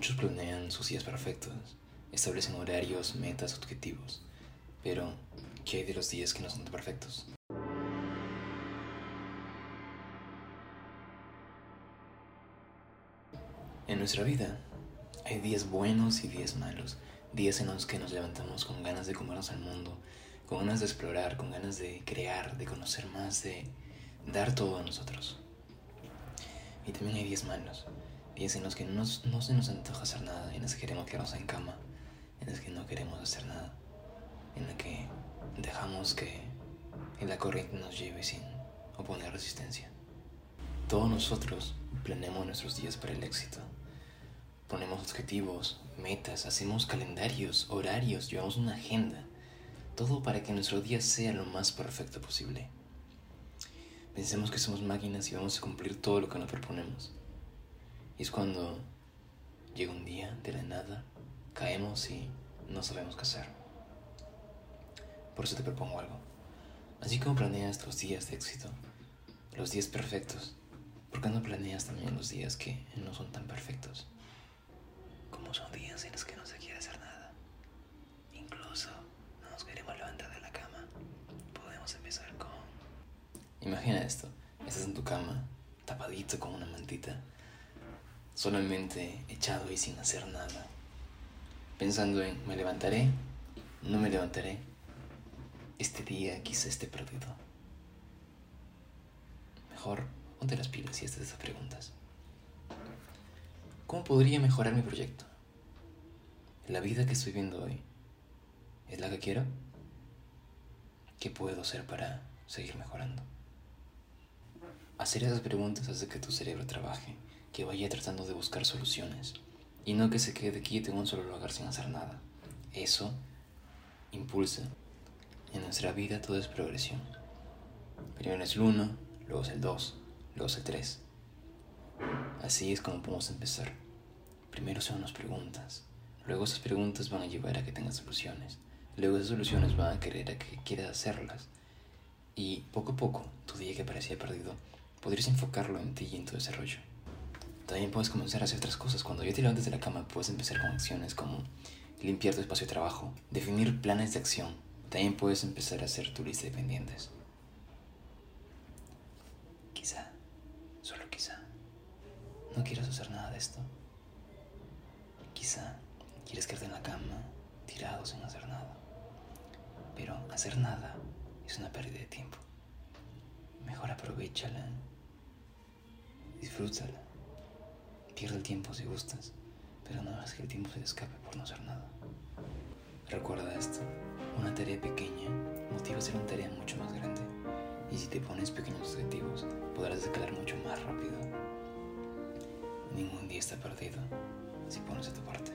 Muchos planean sus días perfectos, establecen horarios, metas, objetivos, pero ¿qué hay de los días que no son perfectos? En nuestra vida hay días buenos y días malos, días en los que nos levantamos con ganas de comernos al mundo, con ganas de explorar, con ganas de crear, de conocer más, de dar todo a nosotros. Y también hay días malos, días en los que no, no se nos antoja hacer nada, en los que queremos quedarnos en cama, en los que no queremos hacer nada, en los que dejamos que la corriente nos lleve sin oponer resistencia. Todos nosotros planeamos nuestros días para el éxito. Ponemos objetivos, metas, hacemos calendarios, horarios, llevamos una agenda. Todo para que nuestro día sea lo más perfecto posible. Pensemos que somos máquinas y vamos a cumplir todo lo que nos proponemos. Y es cuando llega un día de la nada, caemos y no sabemos qué hacer. Por eso te propongo algo. Así como planeas los días de éxito, los días perfectos, ¿por qué no planeas también los días que no son tan perfectos? como son días en los que no se quiere hacer nada. Incluso no nos queremos levantar de la cama. Podemos empezar con... Imagina esto. Estás en tu cama, tapadito con una mantita, solamente echado y sin hacer nada. Pensando en, me levantaré, no me levantaré. Este día quizá esté perdido. Mejor ponte las pilas y estas esas preguntas. ¿Cómo podría mejorar mi proyecto? ¿La vida que estoy viendo hoy es la que quiero? ¿Qué puedo hacer para seguir mejorando? Hacer esas preguntas hace que tu cerebro trabaje, que vaya tratando de buscar soluciones y no que se quede quieto en un solo lugar sin hacer nada. Eso impulsa. En nuestra vida todo es progresión. Primero es el 1, luego es el 2, luego es el 3. Así es como podemos empezar. Primero son las preguntas. Luego esas preguntas van a llevar a que tengas soluciones. Luego esas soluciones van a querer a que quieras hacerlas. Y poco a poco, tu día que parecía perdido, podrías enfocarlo en ti y en tu desarrollo. También puedes comenzar a hacer otras cosas. Cuando ya te levantes de la cama, puedes empezar con acciones como limpiar tu espacio de trabajo, definir planes de acción. También puedes empezar a hacer tu lista de pendientes. Quizá, solo quizá, no quieras hacer nada de esto. Quizá quieres quedarte en la cama, tirado sin hacer nada. Pero hacer nada es una pérdida de tiempo. Mejor aprovechala. Disfrútala. Pierde el tiempo si gustas, pero no hagas que el tiempo se escape por no hacer nada. Recuerda esto, una tarea pequeña motiva a hacer una tarea mucho más grande. Y si te pones pequeños objetivos, podrás escalar mucho más rápido. Ningún día está perdido si pones de tu parte.